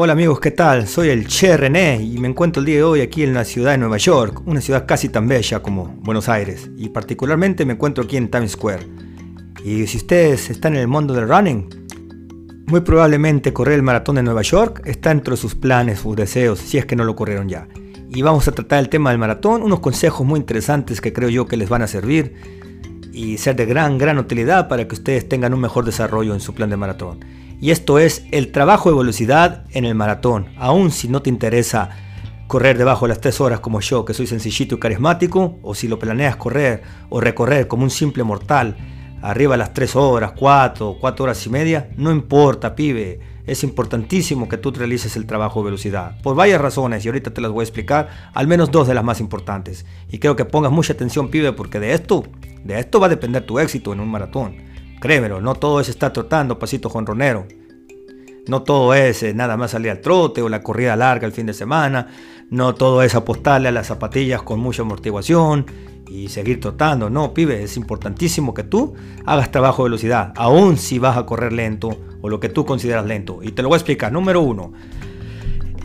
Hola amigos, ¿qué tal? Soy el Che René y me encuentro el día de hoy aquí en la ciudad de Nueva York, una ciudad casi tan bella como Buenos Aires, y particularmente me encuentro aquí en Times Square. Y si ustedes están en el mundo del running, muy probablemente correr el maratón de Nueva York está entre sus planes, sus deseos, si es que no lo corrieron ya. Y vamos a tratar el tema del maratón, unos consejos muy interesantes que creo yo que les van a servir y ser de gran, gran utilidad para que ustedes tengan un mejor desarrollo en su plan de maratón y esto es el trabajo de velocidad en el maratón. Aún si no te interesa correr debajo de las 3 horas como yo, que soy sencillito y carismático, o si lo planeas correr o recorrer como un simple mortal, arriba de las 3 horas, 4, 4 horas y media, no importa, pibe. Es importantísimo que tú realices el trabajo de velocidad. Por varias razones, y ahorita te las voy a explicar, al menos dos de las más importantes. Y creo que pongas mucha atención, pibe, porque de esto, de esto va a depender tu éxito en un maratón. Créemelo, no todo es estar trotando pasito jonronero. No todo es eh, nada más salir al trote o la corrida larga el fin de semana. No todo es apostarle a las zapatillas con mucha amortiguación y seguir trotando. No, pibe, es importantísimo que tú hagas trabajo de velocidad, aun si vas a correr lento o lo que tú consideras lento. Y te lo voy a explicar. Número uno,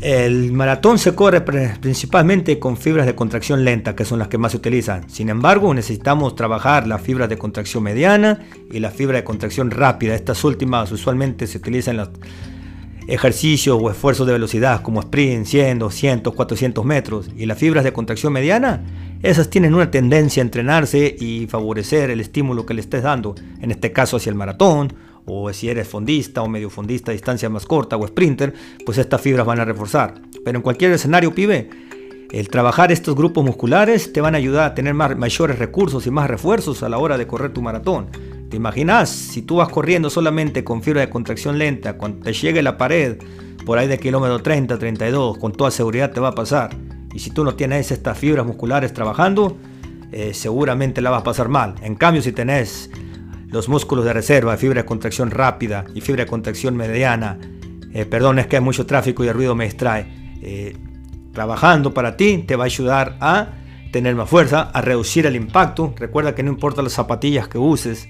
el maratón se corre principalmente con fibras de contracción lenta, que son las que más se utilizan. Sin embargo, necesitamos trabajar las fibras de contracción mediana y la fibra de contracción rápida. Estas últimas usualmente se utilizan en ejercicios o esfuerzos de velocidad como sprint, 100, 200, 400 metros. Y las fibras de contracción mediana, esas tienen una tendencia a entrenarse y favorecer el estímulo que le estés dando, en este caso hacia el maratón o si eres fondista o medio fondista distancia más corta o sprinter, pues estas fibras van a reforzar. Pero en cualquier escenario, pibe, el trabajar estos grupos musculares te van a ayudar a tener más, mayores recursos y más refuerzos a la hora de correr tu maratón. ¿Te imaginas? Si tú vas corriendo solamente con fibra de contracción lenta, cuando te llegue la pared por ahí de kilómetro 30, 32, con toda seguridad te va a pasar. Y si tú no tienes estas fibras musculares trabajando, eh, seguramente la vas a pasar mal. En cambio, si tenés los músculos de reserva, fibra de contracción rápida y fibra de contracción mediana. Eh, perdón, es que hay mucho tráfico y el ruido me distrae. Eh, trabajando para ti te va a ayudar a tener más fuerza, a reducir el impacto. Recuerda que no importa las zapatillas que uses,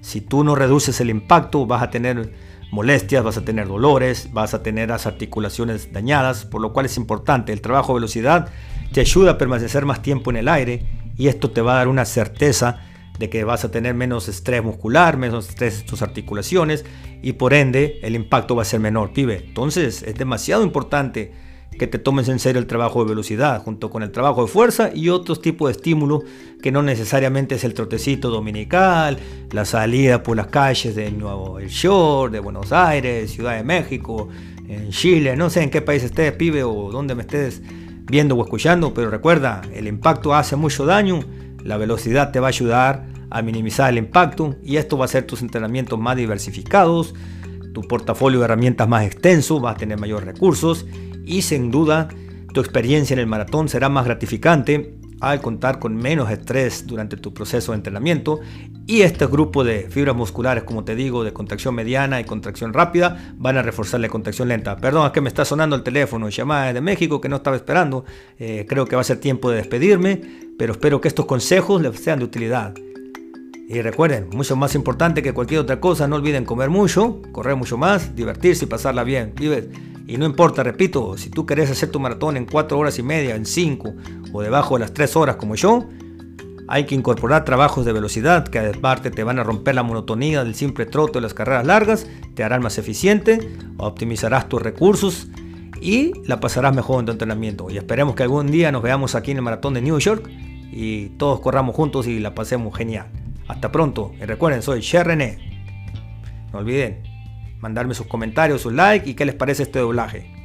si tú no reduces el impacto vas a tener molestias, vas a tener dolores, vas a tener las articulaciones dañadas, por lo cual es importante. El trabajo de velocidad te ayuda a permanecer más tiempo en el aire y esto te va a dar una certeza de que vas a tener menos estrés muscular, menos estrés en tus articulaciones y por ende el impacto va a ser menor, pibe. Entonces es demasiado importante que te tomes en serio el trabajo de velocidad junto con el trabajo de fuerza y otros tipos de estímulos que no necesariamente es el trotecito dominical, la salida por las calles de Nuevo York, de Buenos Aires, Ciudad de México, en Chile, no sé en qué país estés, pibe, o dónde me estés viendo o escuchando, pero recuerda, el impacto hace mucho daño, la velocidad te va a ayudar a minimizar el impacto y esto va a hacer tus entrenamientos más diversificados, tu portafolio de herramientas más extenso, vas a tener mayores recursos y sin duda tu experiencia en el maratón será más gratificante al contar con menos estrés durante tu proceso de entrenamiento y este grupo de fibras musculares, como te digo, de contracción mediana y contracción rápida, van a reforzar la contracción lenta. Perdón, es que me está sonando el teléfono, llamada de México que no estaba esperando. Eh, creo que va a ser tiempo de despedirme, pero espero que estos consejos les sean de utilidad. Y recuerden, mucho más importante que cualquier otra cosa, no olviden comer mucho, correr mucho más, divertirse y pasarla bien. Y no importa, repito, si tú querés hacer tu maratón en 4 horas y media, en 5 o debajo de las 3 horas como yo, hay que incorporar trabajos de velocidad que aparte te van a romper la monotonía del simple trote de las carreras largas, te harán más eficiente, optimizarás tus recursos y la pasarás mejor en tu entrenamiento. Y esperemos que algún día nos veamos aquí en el maratón de New York y todos corramos juntos y la pasemos genial. Hasta pronto. Y recuerden, soy Che René. No olviden mandarme sus comentarios, sus likes y qué les parece este doblaje.